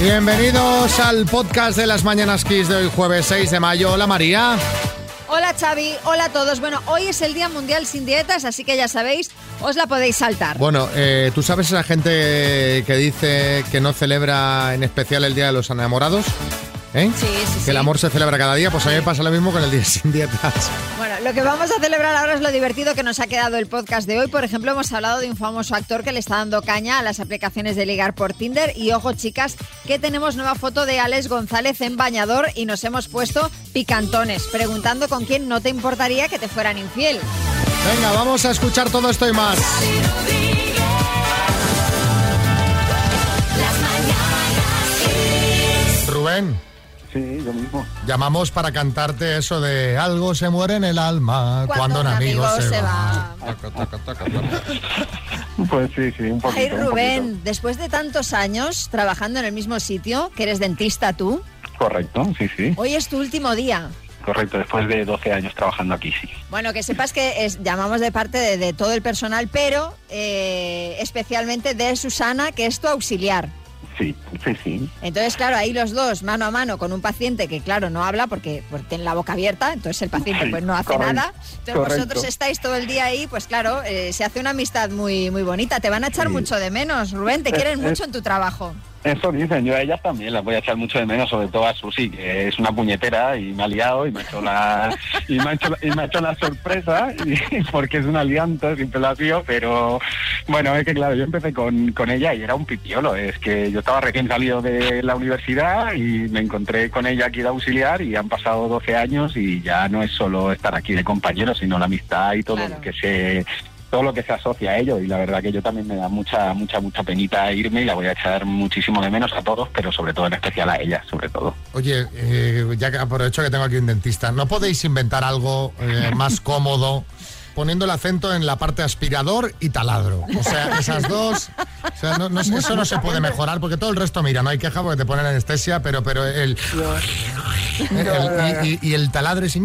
Bienvenidos al podcast de las Mañanas Kiss de hoy jueves 6 de mayo. Hola María. Hola Xavi, hola a todos. Bueno, hoy es el Día Mundial sin Dietas, así que ya sabéis, os la podéis saltar. Bueno, eh, ¿tú sabes esa gente que dice que no celebra en especial el Día de los Enamorados? ¿Eh? Sí, sí, Que sí. el amor se celebra cada día, pues a mí me pasa lo mismo con el Día sin Dietas. Bueno, lo que vamos a celebrar ahora es lo divertido que nos ha quedado el podcast de hoy. Por ejemplo, hemos hablado de un famoso actor que le está dando caña a las aplicaciones de ligar por Tinder. Y ojo, chicas, que tenemos nueva foto de Alex González en bañador y nos hemos puesto picantones, preguntando con quién no te importaría que te fueran infiel. Venga, vamos a escuchar todo esto y más. Rubén, Sí, yo mismo. llamamos para cantarte eso de algo se muere en el alma cuando, un amigo, se, va. Taca, taca, taca. Pues sí, sí, un poquito. Ay, un Rubén, después de tantos años trabajando en el mismo sitio, que eres dentista tú. Correcto, sí, sí. hoy es tu último día. Correcto, después de 12 años trabajando aquí, sí. Bueno, que sepas que es- llamamos de parte de, de todo el personal, pero eh, especialmente de Susana, que es tu auxiliar. Sí, sí, sí. Entonces, claro, ahí los dos, mano a mano, con un paciente que, claro, no habla porque, porque tiene la boca abierta, entonces el paciente Sí, pues no hace correcto, nada. Entonces correcto. vosotros estáis todo el día ahí, pues claro, eh, se hace una amistad muy, muy bonita. Te van a echar Sí. mucho de menos, Rubén, te quieren mucho en tu trabajo. Eso dicen, yo a ellas también las voy a echar mucho de menos, sobre todo a Susi, que es una puñetera y me ha liado y me ha hecho la, y me ha hecho, y me ha hecho la sorpresa, y- porque es una alianza, siempre la tío, pero bueno, es que claro, yo empecé con, con ella y era un pipiolo, es que yo estaba recién salido de la universidad y me encontré con ella aquí de auxiliar y han pasado 12 años y ya no es solo estar aquí de compañeros, sino la amistad y todo Claro. lo que se todo lo que se asocia a ello y la verdad que yo también me da mucha mucha mucha penita irme y la voy a echar muchísimo de menos a todos pero sobre todo en especial a ella sobre todo Oye, eh, ya que aprovecho que tengo aquí un dentista, ¿no podéis inventar algo eh, más cómodo? Poniendo el acento en la parte aspirador y taladro. O sea, esas dos. O sea, no- eso no se puede mejorar porque todo el resto, mira, no hay queja porque te ponen anestesia, pero, pero el. el- y, y- y el taladro es.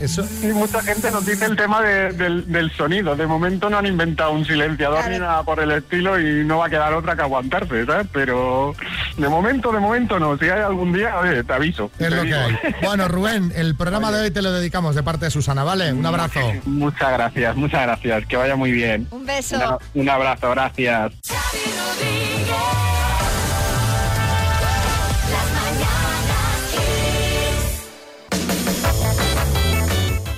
Eso. y mucha gente nos dice el tema de- del, del sonido de momento no han inventado un silenciador Claro. ni nada por el estilo y no va a quedar otra que aguantarse ¿sabes? pero de momento de momento no si hay algún día oye, te aviso Es te lo que hay. Bueno, Rubén, el programa de hoy te lo dedicamos de parte de Susana, ¿vale? Un abrazo. muchas gracias muchas gracias que vaya muy bien Un beso. Una- un abrazo gracias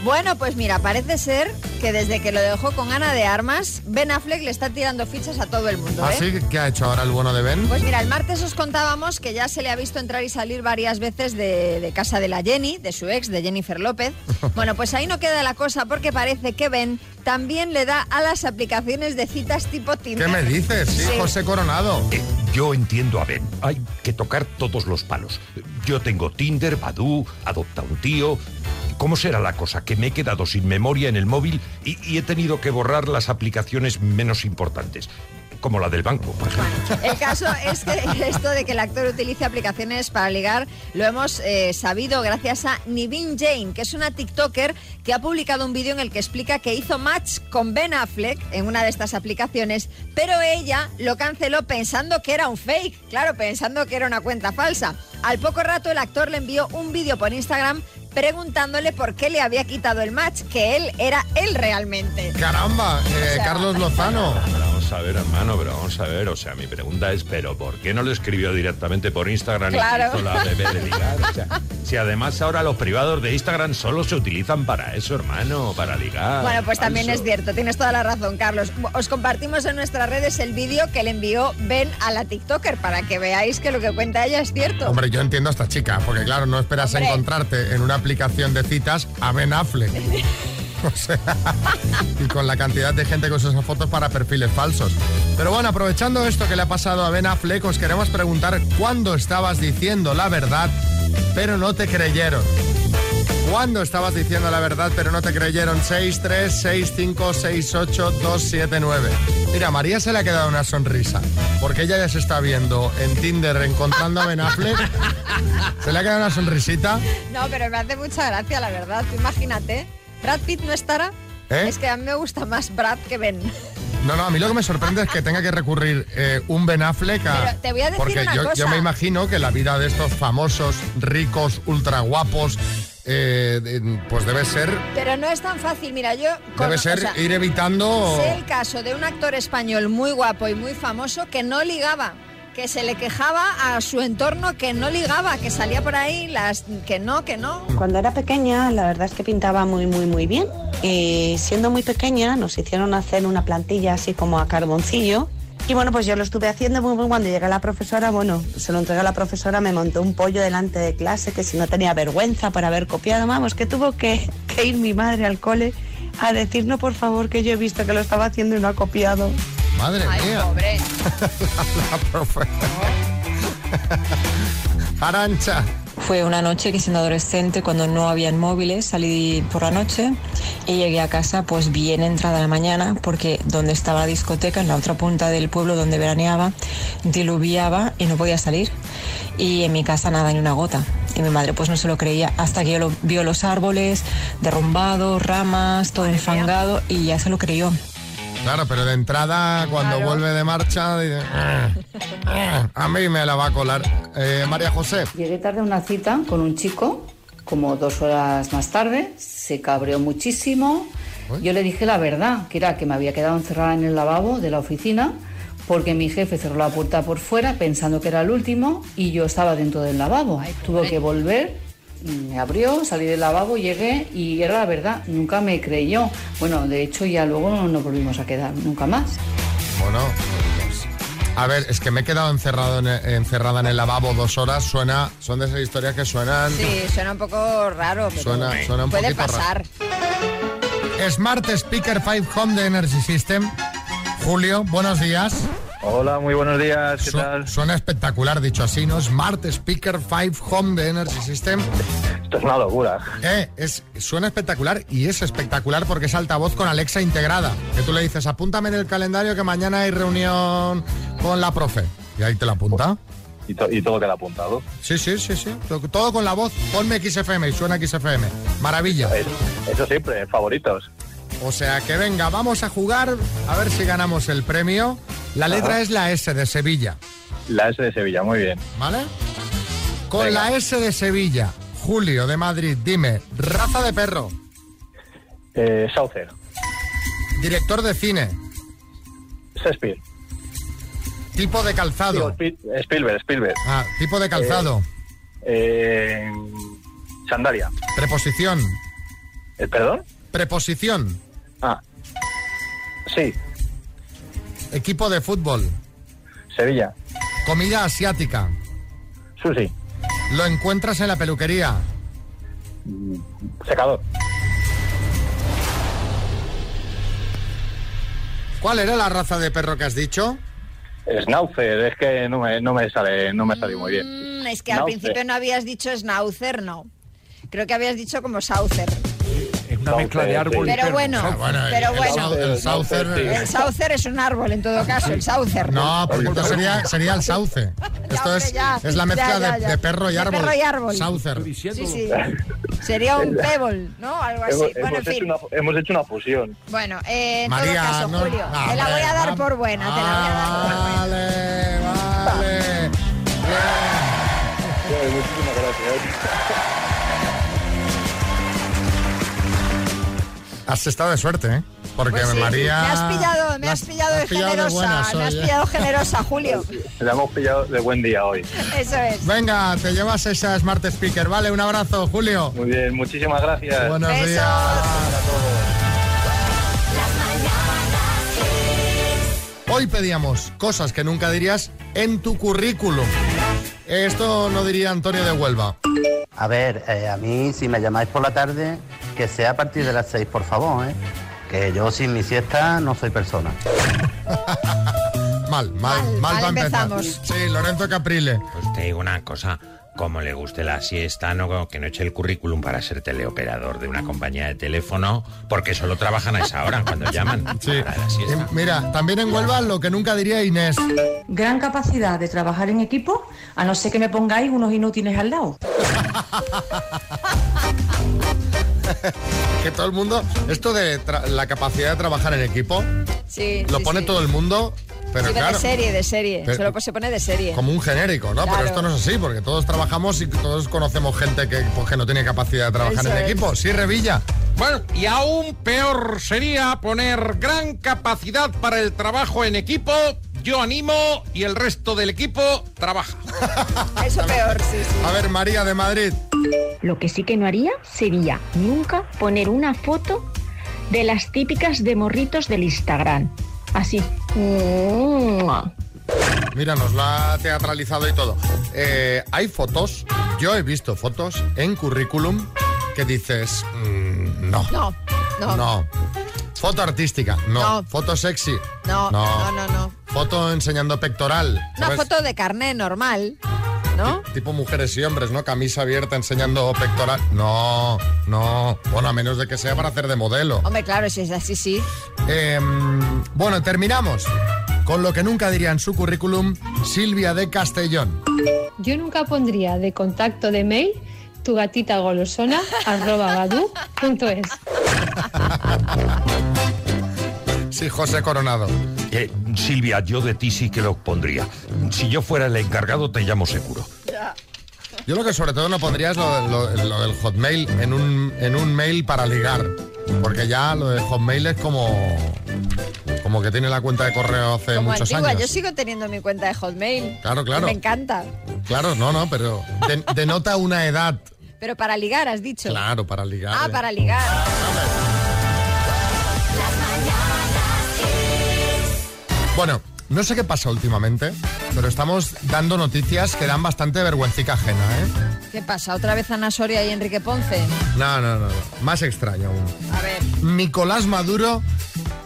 Bueno, pues mira, parece ser que desde que lo dejó con Ana de Armas, Ben Affleck le está tirando fichas a todo el mundo. ¿eh? ¿Así? ¿Qué ha hecho ahora el bueno de Ben? Pues mira, el martes os contábamos que ya se le ha visto entrar y salir varias veces de, de casa de la Jenny, de su ex, de Jennifer López. Bueno, pues ahí no queda la cosa porque parece que Ben también le da a las aplicaciones de citas tipo Tinder. ¿Qué me dices? Sí, Sí. José Coronado. Eh, yo entiendo a Ben. Hay que tocar todos los palos. Yo tengo Tinder, Badoo, Adopta un tío. ¿Cómo será la cosa? Que me he quedado sin memoria en el móvil y, he tenido que borrar las aplicaciones menos importantes, como la del banco, por ejemplo. El caso es que esto de que el actor utilice aplicaciones para ligar lo hemos eh, sabido gracias a Nivin Jane, que es una TikToker que ha publicado un vídeo en el que explica que hizo match con Ben Affleck en una de estas aplicaciones, pero ella lo canceló pensando que era un fake, claro, pensando que era una cuenta falsa. Al poco rato el actor le envió un vídeo por Instagram preguntándole por qué le había quitado el match, que él era él realmente. Caramba, eh, sea, Carlos Lozano. Vamos a ver, hermano, pero vamos a ver. O sea, mi pregunta es, ¿pero por qué no lo escribió directamente por Instagram Claro. y hizo la bebé de ligar? O sea, si además ahora los privados de Instagram solo se utilizan para eso, hermano, para ligar. Bueno, pues también es cierto, tienes toda la razón, Carlos. Os compartimos en nuestras redes el vídeo que le envió Ben a la TikToker para que veáis que lo que cuenta ella es cierto. Hombre, yo entiendo a esta chica, porque claro, no esperas Hombre. encontrarte en una aplicación de citas a Ben Affleck. O sea, y con la cantidad de gente con esas fotos para perfiles falsos. Pero bueno, aprovechando esto que le ha pasado a Ben Affleck, os queremos preguntar cuándo estabas diciendo la verdad, pero no te creyeron. ¿Cuándo estabas diciendo la verdad, pero no te creyeron? 6, 3, 6, 5, 6, 8, 2, 7, 9. Mira, a María se le ha quedado una sonrisa, porque ella ya se está viendo en Tinder encontrando a Ben Affleck. Se le ha quedado una sonrisita. No, pero me hace mucha gracia, la verdad. Tú imagínate, Brad Pitt no estará. ¿Eh? Es que a mí me gusta más Brad que Ben. No, no, a mí lo que me sorprende es que tenga que recurrir eh, un Ben Affleck a... Pero te voy a decir Porque una yo, cosa. yo me imagino que la vida de estos famosos, ricos, ultra guapos, eh, pues debe ser, Pero no es tan fácil, mira, yo... con- debe ser o sea, ir evitando... Sé el caso de un actor español muy guapo y muy famoso que no ligaba, que se le quejaba a su entorno que no ligaba, que salía por ahí las que no, que no. Cuando era pequeña, la verdad es que pintaba muy, muy, muy bien. Y siendo muy pequeña, nos hicieron hacer una plantilla así como a carboncillo. Y bueno, pues yo lo estuve haciendo muy, muy cuando llegué la profesora, bueno, se lo entregué a la profesora, me montó un pollo delante de clase, que si no tenía vergüenza por haber copiado, vamos, que tuvo que, que ir mi madre al cole a decir, no, por favor, que yo he visto que lo estaba haciendo y no ha copiado. Madre Ay, mía, pobre. la profe. Arancha. Fue una noche que siendo adolescente, cuando no habían móviles, salí por la noche y llegué a casa pues bien entrada la mañana porque donde estaba la discoteca, en la otra punta del pueblo donde veraneaba, diluviaba y no podía salir. Y en mi casa nada, ni una gota. Y mi madre pues no se lo creía hasta que yo lo, vio los árboles derrumbados, ramas, todo enfangado y ya se lo creyó. Claro, pero de entrada, cuando Claro. vuelve de marcha, dice, "Ah, ah, a mí me la va a colar. Eh, María José. Llegué tarde a una cita con un chico, como dos horas más tarde, se cabreó muchísimo. Uy. Yo le dije la verdad, que era que me había quedado encerrada en el lavabo de la oficina porque mi jefe cerró la puerta por fuera pensando que era el último y yo estaba dentro del lavabo. Tuvo que volver, me abrió, salí del lavabo, llegué y era la verdad, nunca me creyó. Bueno, de hecho ya luego no nos volvimos a quedar, nunca más. Bueno, a ver, es que me he quedado encerrado en encerrada en el lavabo dos horas. Suena, son de esas historias que suenan. Sí, suena un poco raro, pero Suena- suena un puede pasar. Smart Speaker 5 Home de Energy System. Julio, buenos días. Hola, muy buenos días, ¿qué Su- tal? suena espectacular, dicho así, ¿no? Smart Speaker 5 Home de Energy System. Esto es una locura. Eh, es, suena espectacular y es espectacular porque es altavoz con Alexa integrada. Que tú le dices, apúntame en el calendario que mañana hay reunión con la profe. Y ahí te la apunta. Y, to- y todo queda apuntado. Sí, sí, sí, sí. Todo- con la voz. Ponme XFM y suena XFM. Maravilla. Eso, eso siempre, favoritos. O sea que venga, vamos a jugar a ver si ganamos el premio. La letra es la S de Sevilla, La S de Sevilla, muy bien. ¿vale? Con Venga. la S de Sevilla, Julio de Madrid, dime, raza de perro, Eh, Saucer, director de cine, Shakespeare, tipo de calzado. Spiel- Spielberg, Spielberg. Ah, tipo de calzado, Eh, Sandalia. preposición, Eh, ¿Perdón? preposición, Ah, sí, equipo de fútbol, Sevilla, comida asiática, Susi, lo encuentras en la peluquería, secador. ¿Cuál era la raza de perro que has dicho? Schnauzer, es que no me, no me sale, no me sale muy bien. Mm, es que al principio no habías dicho schnauzer, no. Creo que habías dicho como saucer. Una mezcla de árbol y Pero bueno, Ah, bueno, pero el bueno. el saucer... El saucer es un árbol en todo caso, el saucer. No, porque esto sería, sería el sauce. Esto es, es la mezcla Ya, ya, de, ya. de perro y De árbol. perro y árbol. Saucer. Sí, sí. Sería un pebble, ¿no? Algo así. Hemos, bueno, en fin. hecho una, hemos hecho una fusión. Bueno, eh, en María, todo caso, no- Julio, no, te la voy a dar por buena, te la voy a dar por buena. Vale, vale. Bien. Muchísimas gracias. Has estado de suerte, ¿eh? Porque Pues sí, María... Me has pillado, me has pillado de pillado generosa, buenas me has hoy, ¿eh? pillado generosa, Julio. La hemos pillado de buen día hoy. Eso es. Venga, te llevas esa Smart Speaker, ¿vale? Un abrazo, Julio. Muy bien, muchísimas gracias. Buenos Besos. días. Hoy pedíamos cosas que nunca dirías en tu currículum. Esto no diría Antonio de Huelva. A ver, eh, a mí si me llamáis por la tarde, que sea a partir de las 6, por favor, ¿eh? Que yo sin mi siesta no soy persona. Mal, mal, mal, Mal, mal para empezar. empezamos. Sí, Lorenzo Caprile. Pues te digo una cosa, como le guste la siesta, no, que no eche el currículum para ser teleoperador de una compañía de teléfono, porque solo trabajan a esa hora cuando llaman. Sí. Para la siesta. Eh, Mira, también en Huelva lo que nunca diría Inés. Gran capacidad de trabajar en equipo, a no ser que me pongáis unos inútiles al lado. que todo el mundo, esto de la capacidad de trabajar en equipo, Sí, lo sí, pone sí. todo el mundo, pero Sí, claro, de serie, de serie. Pero- Solo pues se pone de serie. como un genérico, ¿no? Claro. Pero esto no es así, porque todos trabajamos y todos conocemos gente que, pues, que no tiene capacidad de trabajar Eso en es. equipo. Sí, Revilla. Bueno, y aún peor sería poner gran capacidad para el trabajo en equipo. Yo animo y el resto del equipo trabaja. Eso peor, sí, sí. A ver, María de Madrid. Lo que sí que no haría sería nunca poner una foto de las típicas de morritos del Instagram. Así. Mira, nos lo ha teatralizado y todo. Eh, hay fotos, yo he visto fotos en currículum que dices, mm, no, No, no, no, no. Foto artística, no. No. Foto sexy, no, no, no. Foto enseñando pectoral. Una ¿sabes? foto de carné normal, ¿no? Tipo mujeres y hombres, ¿no? Camisa abierta enseñando pectoral. No, no. Bueno, a menos de que sea para hacer de modelo. Hombre, claro, si es así, sí. Eh, bueno, terminamos con lo que nunca diría en su currículum Silvia de Castellón. Yo nunca pondría de contacto de mail tu gatita golosona arroba badu punto es. Sí, José Coronado. Eh, Silvia, yo de ti sí que lo pondría. Si yo fuera el encargado, te llamo seguro. Yo lo que sobre todo no pondría es lo, lo- lo del Hotmail en un, en un mail para ligar. Porque ya lo de Hotmail es como, como que tiene la cuenta de correo hace Como muchos antigua, años. yo sigo teniendo mi cuenta de Hotmail. Claro, claro. Me encanta. Claro, no, no, pero de- denota una edad. Pero para ligar, has dicho. Claro, para ligar. Ah, eh. para ligar. Bueno, no sé qué pasa últimamente, pero estamos dando noticias que dan bastante vergüencica ajena, ¿eh? ¿Qué pasa? ¿Otra vez Ana Soria y Enrique Ponce? No, no, no, no. Más extraño aún. A ver. Nicolás Maduro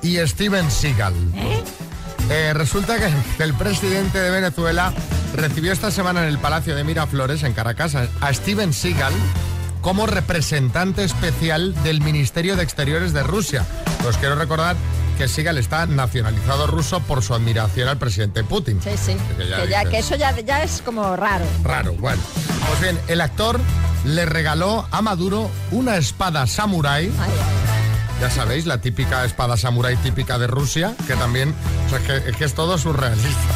y Steven Seagal. Eh, resulta que el presidente de Venezuela recibió esta semana en el Palacio de Miraflores, en Caracas, a- a Steven Seagal como representante especial del Ministerio de Exteriores de Rusia. Os quiero recordar que Seagal está nacionalizado ruso por su admiración al presidente Putin. Sí, sí. Que ya Que, ya- dices- que eso ya, ya es como raro. Raro, bueno. Pues bien, el actor le regaló a Maduro una espada samurái. Ya sabéis, la típica espada samurái típica de Rusia, que también, o sea, que, que es todo surrealista.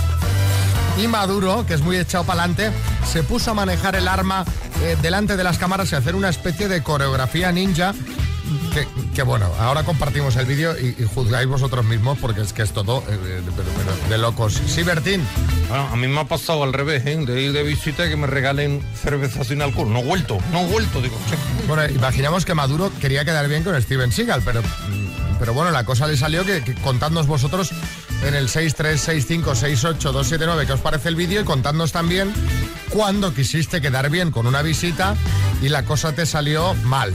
Y Maduro, que es muy echado para adelante, se puso a manejar el arma eh, delante de las cámaras y a hacer una especie de coreografía ninja. Que, que bueno, ahora compartimos el vídeo y, y juzgáis vosotros mismos porque es que es todo eh, de, de- de locos. Sí, Bertín. Bueno, a mí me ha pasado al revés, ¿eh? De ir de visita que me regalen cerveza sin alcohol. No he vuelto, no he vuelto, digo. Bueno, imaginamos que Maduro quería quedar bien con Steven Seagal, pero, mm, pero bueno, la cosa le salió que, que contadnos vosotros en el 636568279 qué os parece el vídeo y contadnos también cuándo quisiste quedar bien con una visita y la cosa te salió mal,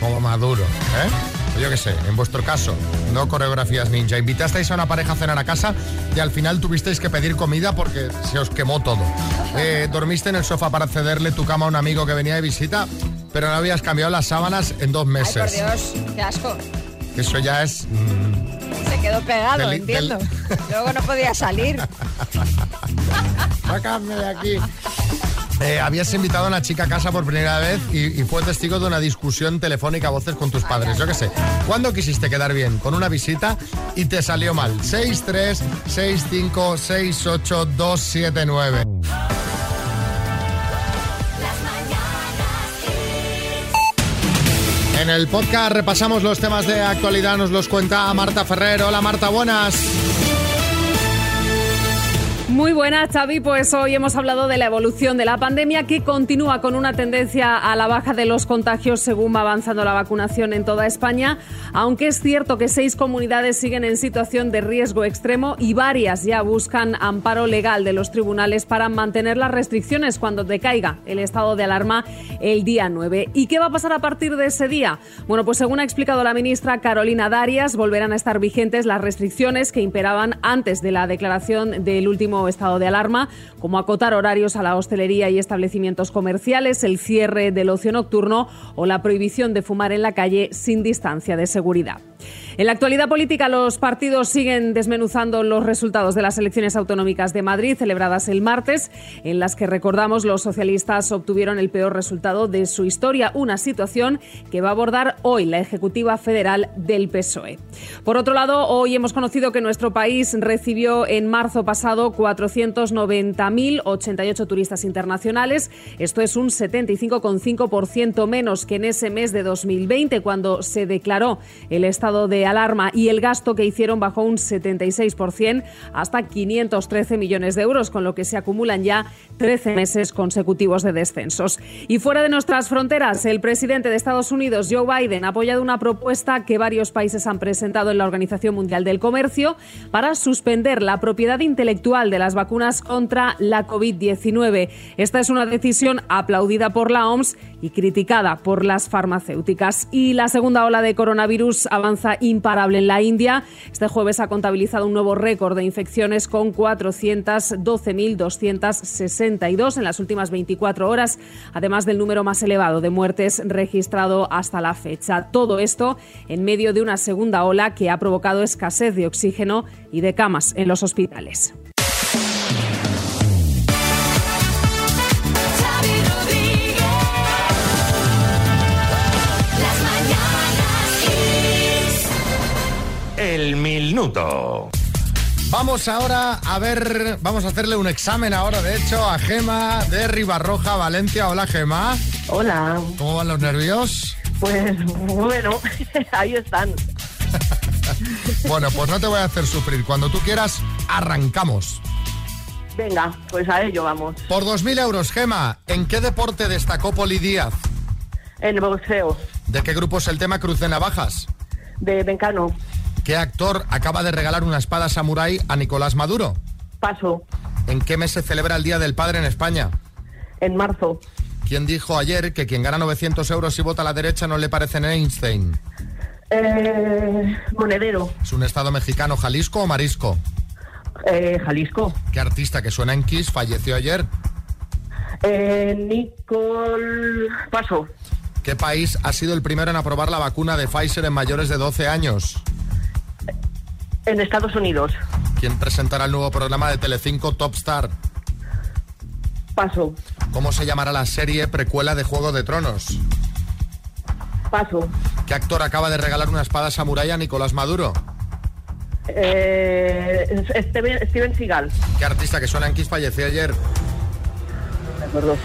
como Maduro, ¿eh? Yo qué sé, en vuestro caso, no coreografías ninja. Invitasteis a una pareja a cenar a casa y al final tuvisteis que pedir comida porque se os quemó todo. Eh, dormiste en el sofá para cederle tu cama a un amigo que venía de visita, pero no habías cambiado las sábanas en dos Ay, meses. por Dios, qué asco. Eso ya es... mm, Se quedó pegado, Del- entiendo. Luego no podía salir. Sácame de aquí. Eh, habías invitado a una chica a casa por primera vez y, y fue testigo de una discusión telefónica a voces con tus padres. Yo qué sé. ¿Cuándo quisiste quedar bien con una visita y te salió mal? 6, 3, 6, 5, 6, 8, 2, 7, 9. En el podcast repasamos los temas de actualidad, nos los cuenta Marta Ferrer. Hola Marta, buenas. Muy buenas, Xavi. Pues hoy hemos hablado de la evolución de la pandemia que continúa con una tendencia a la baja de los contagios según va avanzando la vacunación en toda España, aunque es cierto que seis comunidades siguen en situación de riesgo extremo y varias ya buscan amparo legal de los tribunales para mantener las restricciones cuando decaiga el estado de alarma el día 9. ¿Y qué va a pasar a partir de ese día? Bueno, pues según ha explicado la ministra Carolina Darias, volverán a estar vigentes las restricciones que imperaban antes de la declaración del último estado de alarma, como acotar horarios a la hostelería y establecimientos comerciales, el cierre del ocio nocturno o la prohibición de fumar en la calle sin distancia de seguridad. En la actualidad política, los partidos siguen desmenuzando los resultados de las elecciones autonómicas de Madrid, celebradas el martes, en las que recordamos los socialistas obtuvieron el peor resultado de su historia, una situación que va a abordar hoy la Ejecutiva Federal del PSOE. Por otro lado, hoy hemos conocido que nuestro país recibió en marzo pasado 490.088 turistas internacionales. Esto es un 75,5% menos que en ese mes de 2020, cuando se declaró el estado de alarma y el gasto que hicieron bajó un 76% hasta 513 millones de euros, con lo que se acumulan ya 13 meses consecutivos de descensos. Y fuera de nuestras fronteras, el presidente de Estados Unidos, Joe Biden, ha apoyado una propuesta que varios países han presentado en la Organización Mundial del Comercio para suspender la propiedad intelectual de las vacunas contra la COVID-19. Esta es una decisión aplaudida por la OMS y criticada por las farmacéuticas. Y la segunda ola de coronavirus imparable en la India. Este jueves ha contabilizado un nuevo récord de infecciones con 412.262 en las últimas 24 horas, además del número más elevado de muertes registrado hasta la fecha. Todo esto en medio de una segunda ola que ha provocado escasez de oxígeno y de camas en los hospitales. El minuto. Vamos ahora a ver, vamos a hacerle un examen ahora, de hecho, a Gema de Ribarroja, Valencia. Hola, Gema. Hola. ¿Cómo van los nervios? Pues bueno, ahí están. Bueno, pues no te voy a hacer sufrir. Cuando tú quieras, arrancamos. Venga, pues a ello vamos. Por 2.000 euros, Gema, ¿en qué deporte destacó Poli Díaz? En el boxeo, ¿De qué grupo es el tema Cruz de Navajas? de Bencano, ¿Qué actor acaba de regalar una espada samurái a Nicolás Maduro? paso. ¿En qué mes se celebra el Día del Padre en España? En marzo, ¿Quién dijo ayer que quien gana 900 euros y vota a la derecha no le parece en Einstein? eh, Monedero, ¿Es un estado mexicano, Jalisco o Marisco? eh, Jalisco, ¿Qué artista que suena en Kiss falleció ayer? eh, Nicol, paso. ¿Qué país ha sido el primero en aprobar la vacuna de Pfizer en mayores de 12 años? En Estados Unidos, ¿Quién presentará el nuevo programa de Telecinco Top Star? paso. ¿Cómo se llamará la serie precuela de Juego de Tronos? Paso. ¿Qué actor acaba de regalar una espada samurái a Nicolás Maduro? Eh, Steven, Steven Seagal, ¿Qué artista que suena en Kiss falleció ayer? me acuerdo.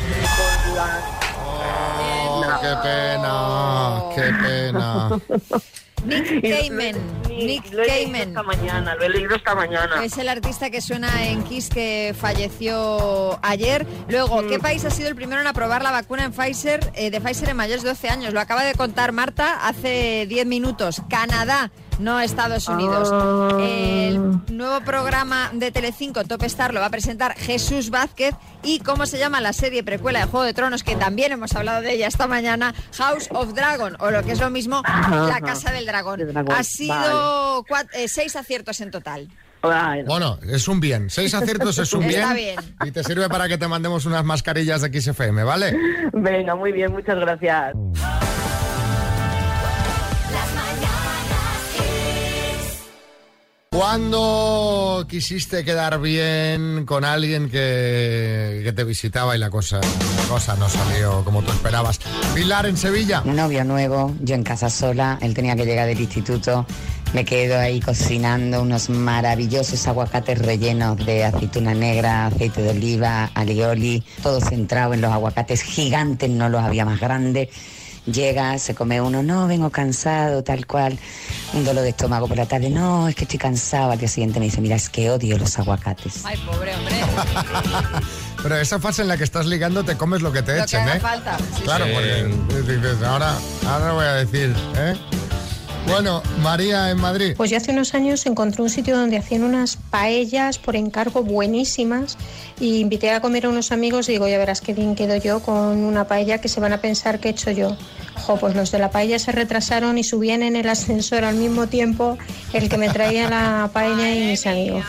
Oh, qué pena, qué pena. Nick Cayman. Nick Lo he leído Cayman. esta mañana, lo he leído esta mañana. Es el artista que suena en Kiss que falleció ayer. Luego, Mm. ¿qué país ha sido el primero en aprobar la vacuna en Pfizer, eh, de Pfizer en mayores de 12 años? Lo acaba de contar Marta hace 10 minutos. Canadá, no Estados Unidos. Ah. El nuevo programa de Telecinco, Top Star, lo va a presentar Jesús Vázquez. ¿Y cómo se llama la serie precuela de Juego de Tronos, que también hemos hablado de ella esta mañana? House of Dragon, o lo que es lo mismo, La Casa del Dragón. dragón, Ha sido eh, seis aciertos en total. Bueno, es un bien. Seis aciertos es un Está bien. bien. Y te sirve para que te mandemos unas mascarillas de XFM, ¿vale? Venga, muy bien, muchas gracias. ¿Cuándo quisiste quedar bien con alguien que, que te visitaba y la cosa, cosa no salió como tú esperabas? Pilar en Sevilla. Un novio nuevo, yo en casa sola, él tenía que llegar del instituto, me quedo ahí cocinando unos maravillosos aguacates rellenos de aceituna negra, aceite de oliva, alioli, todo centrado en los aguacates gigantes, no los había más grandes. Llega, se come uno, no, vengo cansado, tal cual, un dolor de estómago por la tarde, no, es que estoy cansado. Al día siguiente me dice, mira, es que odio los aguacates. Ay, pobre hombre. Pero esa fase en la que estás ligando te comes lo que te Lo que echen, haga ¿eh? falta. Sí, Claro, sí. porque dices, ahora, ahora voy a decir, ¿eh? Bueno, María en Madrid. Pues yo hace unos años encontré un sitio donde hacían unas paellas por encargo buenísimas y invité a comer a unos amigos y digo, ya verás qué bien quedo yo con una paella que se van a pensar que he hecho yo. Jo, pues los de la paella se retrasaron y subían en el ascensor al mismo tiempo el que me traía la paella y mis amigos.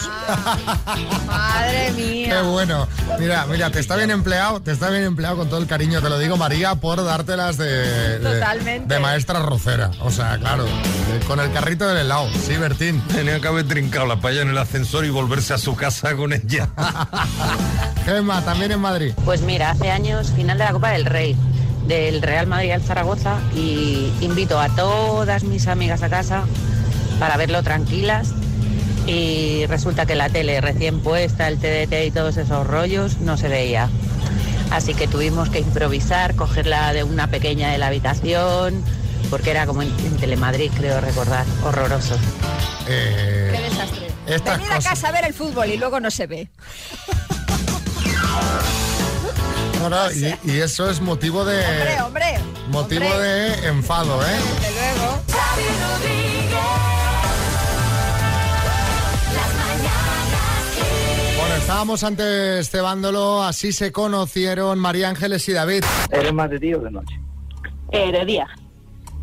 Madre Qué mía. bueno. Mira, mira, te está bien empleado, te está bien empleado con todo el cariño, te lo digo María, por dártelas de, de, Totalmente. de maestra rocera. O sea, claro, eh, con el carrito del helado. Sí, Bertín. Tenía que haber trincado la paella en el ascensor y volverse a su casa con ella. Gemma, también en Madrid. Pues mira, hace años final de la Copa del Rey del Real Madrid al Zaragoza y invito a todas mis amigas a casa para verlo tranquilas y resulta que la tele recién puesta, el TDT y todos esos rollos no se veía. Así que tuvimos que improvisar, cogerla de una pequeña de la habitación, porque era como en, en Telemadrid, creo recordar, horroroso. Eh, Qué desastre. Venid a casa a ver el fútbol y luego no se ve. No, no, y, y eso es motivo de. Hombre, hombre. motivo hombre. de enfado, ¿eh? Desde luego. Bueno, estábamos antes cebándolo, así se conocieron María Ángeles y David. ¿Eres más de día o de noche? Eh, de día.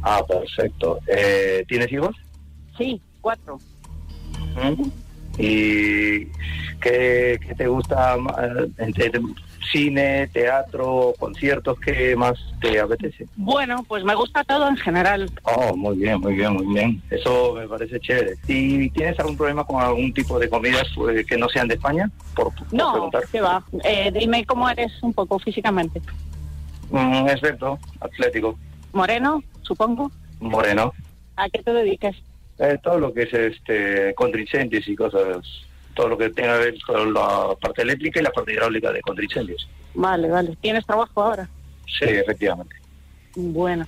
Ah, perfecto. Eh, ¿Tienes hijos? Sí, cuatro. ¿Mm? ¿Y qué, qué te gusta más? entre cine, teatro, conciertos? ¿Qué más te apetece? Bueno, pues me gusta todo en general. Oh, muy bien, muy bien, muy bien. Eso me parece chévere. ¿Y tienes algún problema con algún tipo de comidas pues, que no sean de España? Por, por No, preguntar. ¿qué va? Eh, dime cómo eres un poco físicamente. Mm, atlético, Moreno, supongo. moreno. ¿A qué te dedicas? Eh, todo lo que es este contrincentes y cosas, todo lo que tenga que ver con la parte eléctrica y la parte hidráulica de contrincentes. Vale, vale. ¿Tienes trabajo ahora? Sí, efectivamente. Bueno.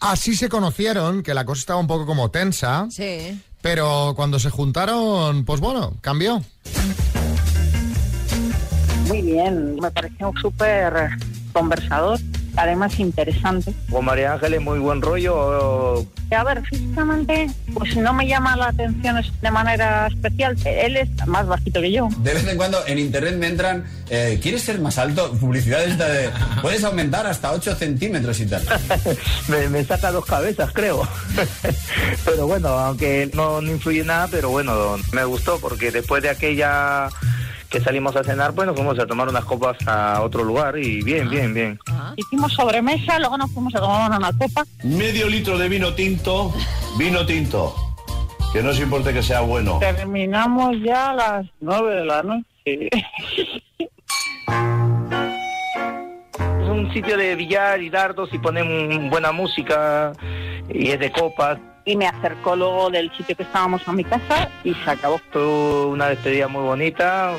Así se conocieron, que la cosa estaba un poco como tensa, Sí. pero cuando se juntaron, pues bueno, cambió. Muy bien. Me pareció súper conversador, además interesante. Con María Ángeles, muy buen rollo. A ver, físicamente, pues no me llama la atención de manera especial. Él es más bajito que yo. De vez en cuando en internet me entran, eh, ¿quieres ser más alto? Publicidad esta de, puedes aumentar hasta 8 centímetros y tal. me, me saca dos cabezas, creo. pero bueno, aunque no, no influye nada, pero bueno, me gustó porque después de aquella que salimos a cenar, pues nos fuimos a tomar unas copas a otro lugar y bien, bien, bien. Hicimos sobremesa, luego nos fuimos a tomar una copa. Medio litro de vino tinto, vino tinto. Que no se importe que sea bueno. Terminamos ya a las nueve de la noche. Es un sitio de billar y dardos y ponen buena música y es de copas. Y me acercó luego del sitio que estábamos a mi casa y se acabó. Fue una despedida muy bonita,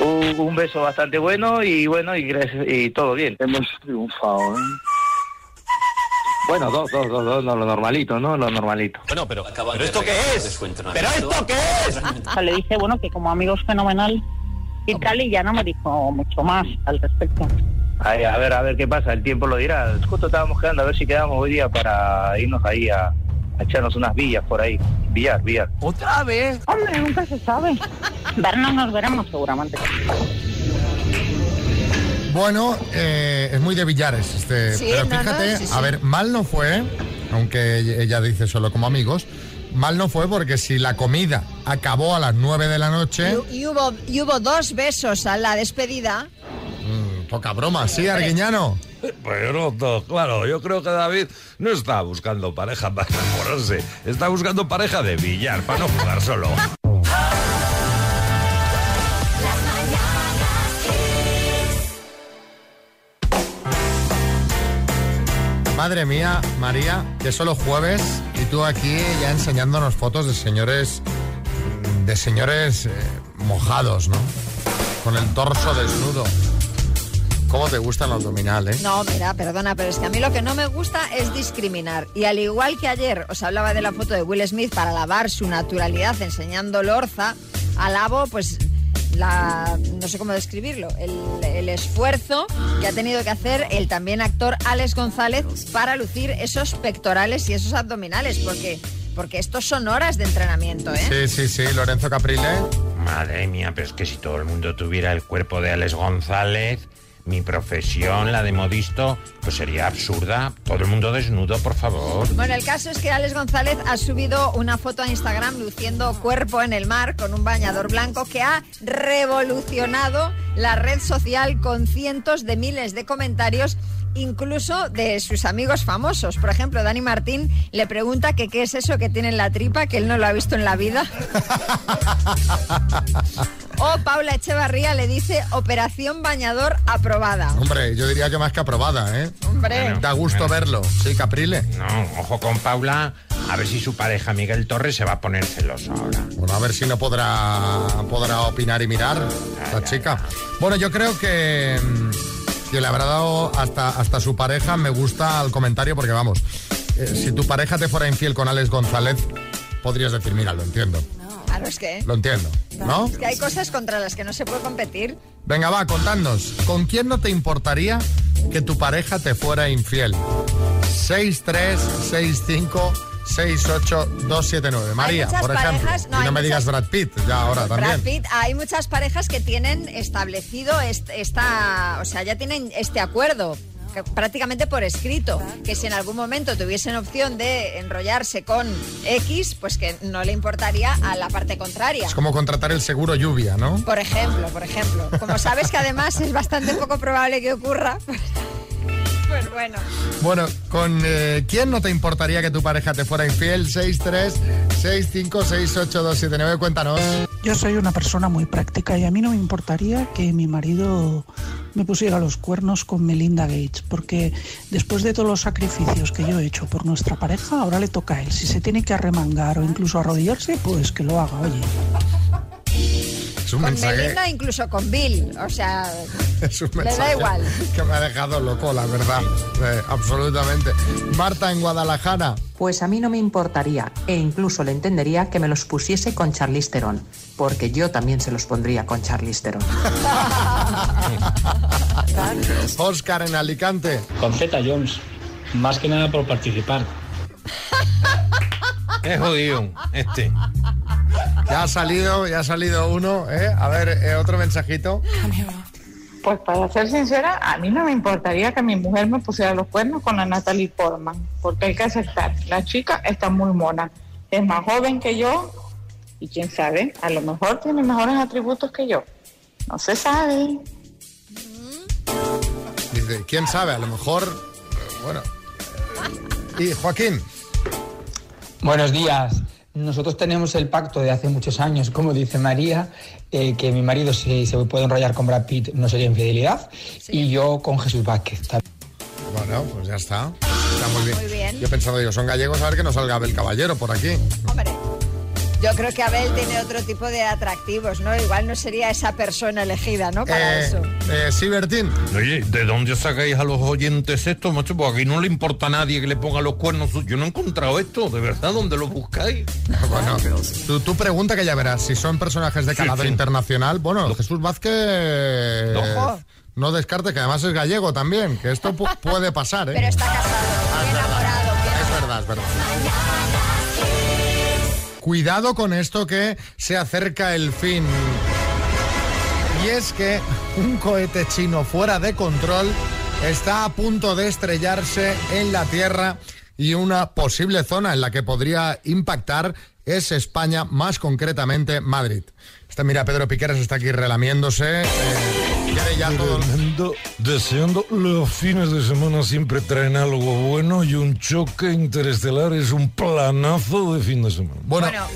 un, beso bastante bueno y bueno, y, todo bien. Hemos triunfado, ¿eh? Bueno, dos, dos, dos, dos, no, lo normalito, ¿no? Lo normalito. Bueno, pero, ¿pero esto qué es? ¿Pero esto qué es? O sea, le dije, bueno, que como amigos fenomenal y tal, y ya no me dijo mucho más al respecto. Ay, a ver, a ver qué pasa, el tiempo lo dirá. Justo estábamos quedando a ver si quedamos hoy día para irnos ahí a, a echarnos unas villas por ahí. Billar, billar. ¿Otra vez? Hombre, nunca se sabe. Vernos nos veremos seguramente. Bueno, eh, es muy de billares este. Sí, pero no, no, fíjate, sí, sí. a ver, mal no fue, aunque ella dice solo como amigos, mal no fue porque si la comida acabó a las 9 de la noche, Y, y hubo, y hubo dos besos a la despedida. Poca broma, ¿sí, Arguiñano? Pero no, claro, yo creo que David no está buscando pareja para enamorarse, está buscando pareja de billar para no jugar solo. Madre mía, María, que solo jueves y tú aquí ya enseñándonos fotos de señores, de señores eh, mojados, ¿no? Con el torso desnudo. ¿Cómo te gustan los abdominales? No, mira, perdona, pero es que a mí lo que no me gusta es discriminar. Y al igual que ayer os hablaba de la foto de Will Smith para alabar su naturalidad enseñando Lorza, alabo pues la no sé cómo describirlo, el, el esfuerzo que ha tenido que hacer el también actor Alex González para lucir esos pectorales y esos abdominales, porque porque estos son horas de entrenamiento, ¿eh? Sí, sí, sí, Lorenzo Caprile. Madre mía, pero es que si todo el mundo tuviera el cuerpo de Alex González, mi profesión, la de modisto, pues sería absurda. Todo el mundo desnudo, por favor. Bueno, el caso es que Alex González ha subido una foto a Instagram luciendo cuerpo en el mar con un bañador blanco que ha revolucionado la red social con cientos de miles de comentarios incluso de sus amigos famosos. Por ejemplo, Dani Martín le pregunta que qué es eso que tiene en la tripa, que él no lo ha visto en la vida. o Paula Echevarría le dice operación bañador aprobada. Hombre, yo diría que más que aprobada, ¿eh? Hombre. Da gusto verlo. Sí, Caprile. No, ojo con Paula, a ver si su pareja Miguel Torres se va a poner celoso ahora. Bueno, a ver si no podrá, podrá opinar y mirar la chica. Bueno, yo creo que, mm, que le habrá dado hasta, hasta su pareja. Me gusta el comentario porque, vamos, eh, si tu pareja te fuera infiel con Alex González, podrías decir, mira, lo entiendo. Claro, es que... Lo entiendo, ¿no? Es que hay cosas contra las que no se puede competir. Venga, va, contadnos. ¿Con quién no te importaría que tu pareja te fuera infiel? 636568279. María, por ejemplo. parejas- no, y no me digas Brad Pitt, ya ahora también. Brad Pitt, hay muchas parejas que tienen establecido est- esta, o sea, ya tienen este acuerdo prácticamente por escrito, que si en algún momento tuviesen opción de enrollarse con X, pues que no le importaría a la parte contraria. Es como contratar el seguro lluvia, ¿no? Por ejemplo, por ejemplo. Como sabes que además es bastante poco probable que ocurra, bueno. Bueno, ¿con eh, quién no te importaría que tu pareja te fuera infiel? 636568279, cuéntanos. Yo soy una persona muy práctica y a mí no me importaría que mi marido me pusiera los cuernos con Melinda Gates, porque después de todos los sacrificios que yo he hecho por nuestra pareja, ahora le toca a él. Si se tiene que arremangar o incluso arrodillarse, pues que lo haga, oye. Es un Con mensaje, Melinda, incluso con Bill. O sea, es un le da mensaje igual. que me ha dejado loco, la verdad. Eh, absolutamente. Marta en Guadalajara. Pues a mí no me importaría e incluso le entendería que me los pusiese con Charlize Theron, porque yo también se los pondría con Charlize Theron. Oscar en Alicante. Con Z Jones, más que nada por participar. Es jodido, este. Ya ha salido, ya ha salido uno, ¿eh? A ver, eh, otro mensajito. Pues para ser sincera, a mí no me importaría que mi mujer me pusiera los cuernos con la Natalie Portman, porque hay que aceptar, la chica está muy mona, es más joven que yo y quién sabe, a lo mejor tiene mejores atributos que yo. No se sabe. Dice, quién sabe, a lo mejor, eh, bueno. Y Joaquín. Buenos días. Nosotros tenemos el pacto de hace muchos años, como dice María, eh, que mi marido si se puede enrollar con Brad Pitt no sería infidelidad y yo con Jesús Vázquez. también. Bueno, pues ya está. Está muy bien. Muy bien. Yo pensando, yo son gallegos, a ver que no salga Abel Caballero por aquí. Hombre, yo creo que Abel tiene otro tipo de atractivos, ¿no? Igual no sería esa persona elegida, ¿no? Para Eh, eso. eh, sí, Bertín. Oye, ¿de dónde sacáis a los oyentes esto, macho? Porque aquí no le importa a nadie que le ponga los cuernos. Yo no he encontrado esto, de verdad, ¿dónde lo buscáis? Bueno, tú, tú pregunta que ya verás. Si son personajes de Sí, calado sí. internacional, bueno, Jesús Vázquez. Ojo. No descarte que además es gallego también, que esto pu- puede pasar, ¿eh? Pero está casado, muy enamorado. bien Es verdad, es verdad. Cuidado con esto que se acerca el fin. Y es que un cohete chino fuera de control está a punto de estrellarse en la Tierra y una posible zona en la que podría impactar es España, más concretamente Madrid. Está, mira, Pedro Piqueras está aquí relamiéndose. eh, ya deseando los fines de semana siempre traen algo bueno y un choque interestelar es un planazo de fin de semana. Bueno, Bueno,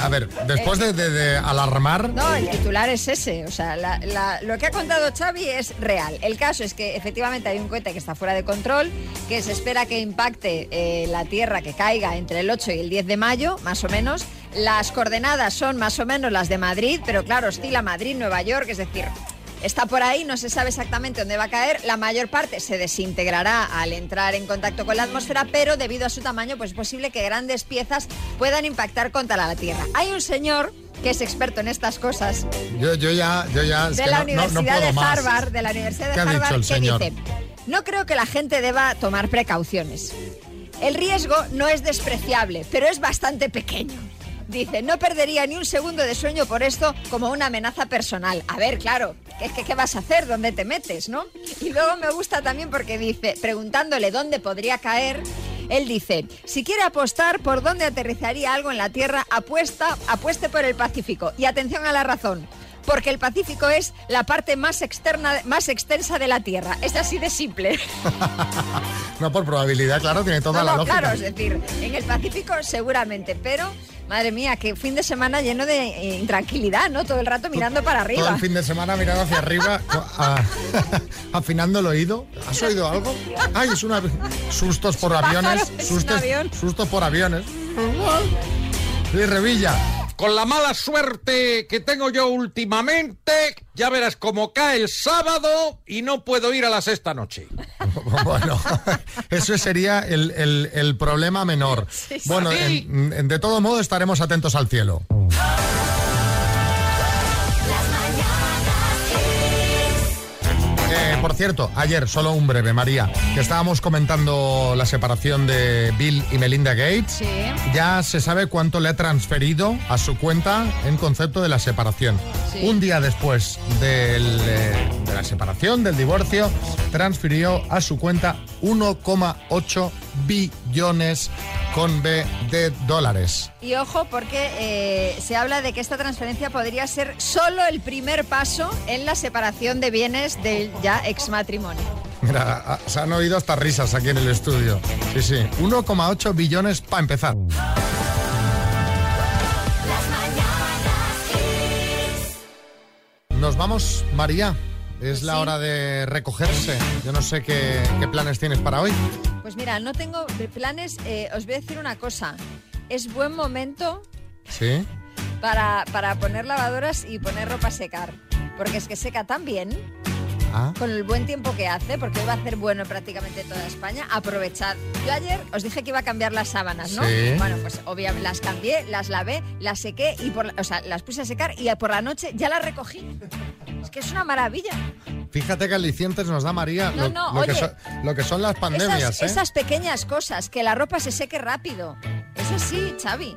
a ver, después de, de- de alarmar... No, el titular es ese. O sea, la- la- lo que ha contado Xavi es real. El caso es que efectivamente hay un cohete que está fuera de control, que se espera que impacte eh, la Tierra, que caiga entre el 8 y el 10 de mayo, más o menos. Las coordenadas son más o menos las de Madrid, pero claro, oscila Madrid, Nueva York, es decir, está por ahí, no se sabe exactamente dónde va a caer. La mayor parte se desintegrará al entrar en contacto con la atmósfera, pero debido a su tamaño, pues es posible que grandes piezas puedan impactar contra la Tierra. Hay un señor que es experto en estas cosas Yo, yo ya, yo ya... de la Universidad de. Harvard, de la Universidad de ¿Qué ha dicho Harvard, que dice, no creo que la gente deba tomar precauciones. El riesgo no es despreciable, pero es bastante pequeño. Dice, no perdería ni un segundo de sueño por esto como una amenaza personal. A ver, claro, ¿qué, qué, qué vas a hacer? ¿Dónde te metes, no? Y luego me gusta también porque dice, preguntándole dónde podría caer, él dice, si quiere apostar por dónde aterrizaría algo en la Tierra, apuesta, apueste por el Pacífico. Y atención a la razón. Porque el Pacífico es la parte más externa, más extensa de la Tierra. Es así de simple. No por probabilidad, claro, tiene toda No, la no, lógica. claro, es decir, en el Pacífico seguramente, pero madre mía, qué fin de semana lleno de eh, intranquilidad, ¿no? Todo el rato mirando para Todo arriba. el fin de semana mirando hacia arriba, a- afinando el oído. ¿Has oído algo? Ay, es una... Sustos por aviones. Sustos, sustos por aviones. Sí, Revilla. Con la mala suerte que tengo yo últimamente, ya verás cómo cae el sábado y no puedo ir a la sexta noche. Bueno, eso sería el, el- el problema menor. Bueno, en- en- de todo modo estaremos atentos al cielo. Por cierto, ayer, solo un breve, María, que estábamos comentando la separación de Bill y Melinda Gates. Ya se sabe cuánto le ha transferido a su cuenta en concepto de la separación. Sí. Un día después del, eh, de la separación, del divorcio, transfirió a su cuenta 1,8 billones con B de dólares. Y ojo, porque eh, se habla de que esta transferencia podría ser solo el primer paso en la separación de bienes del ya ex matrimonio. Mira, se han oído hasta risas aquí en el estudio. Sí, sí, 1,8 billones para empezar. Nos vamos, María. Es la hora de recogerse. Yo no sé qué, qué planes tienes para hoy. Pues mira, no tengo planes. eh, os voy a decir una cosa. Es buen momento ¿Sí? para, para poner lavadoras y poner ropa a secar. Porque es que seca tan bien, Ah. con el buen tiempo que hace, porque hoy va a hacer bueno prácticamente toda España. Aprovechad. Yo ayer os dije que iba a cambiar las sábanas, ¿no? Sí. Bueno, pues obviamente las cambié, las lavé, las sequé y por la- o sea, las puse a secar y por la noche ya las recogí. Es que es una maravilla. Fíjate que alicientes nos da María No, lo, no, lo que son, lo que son las pandemias, esas, ¿eh? esas pequeñas cosas, que la ropa se seque rápido. Es así, Xavi.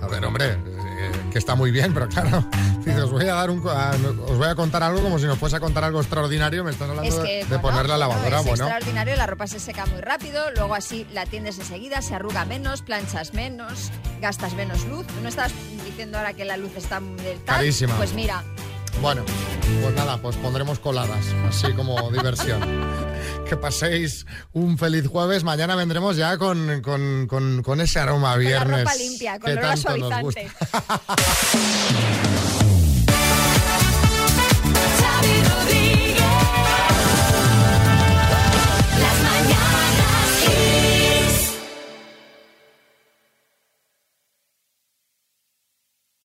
A ver, hombre, eh, que está muy bien, pero claro, os voy a dar un, a- os voy a contar algo como si nos fuese a contar algo extraordinario. Me estás hablando Es de- que, de, bueno, poner la lavadora, es bueno. extraordinario, la ropa se seca muy rápido, luego así la tiendes enseguida, se arruga menos, planchas menos, gastas menos luz. ¿Tú no estás diciendo ahora que la luz está del tal? Carísima. Pues mira, Bueno, pues nada, pues pondremos coladas, así como diversión. Que paséis un feliz jueves. Mañana vendremos ya con, con- con- con ese aroma a con la viernes. ropa limpia, con que olor a tanto nos suavizante. gusta.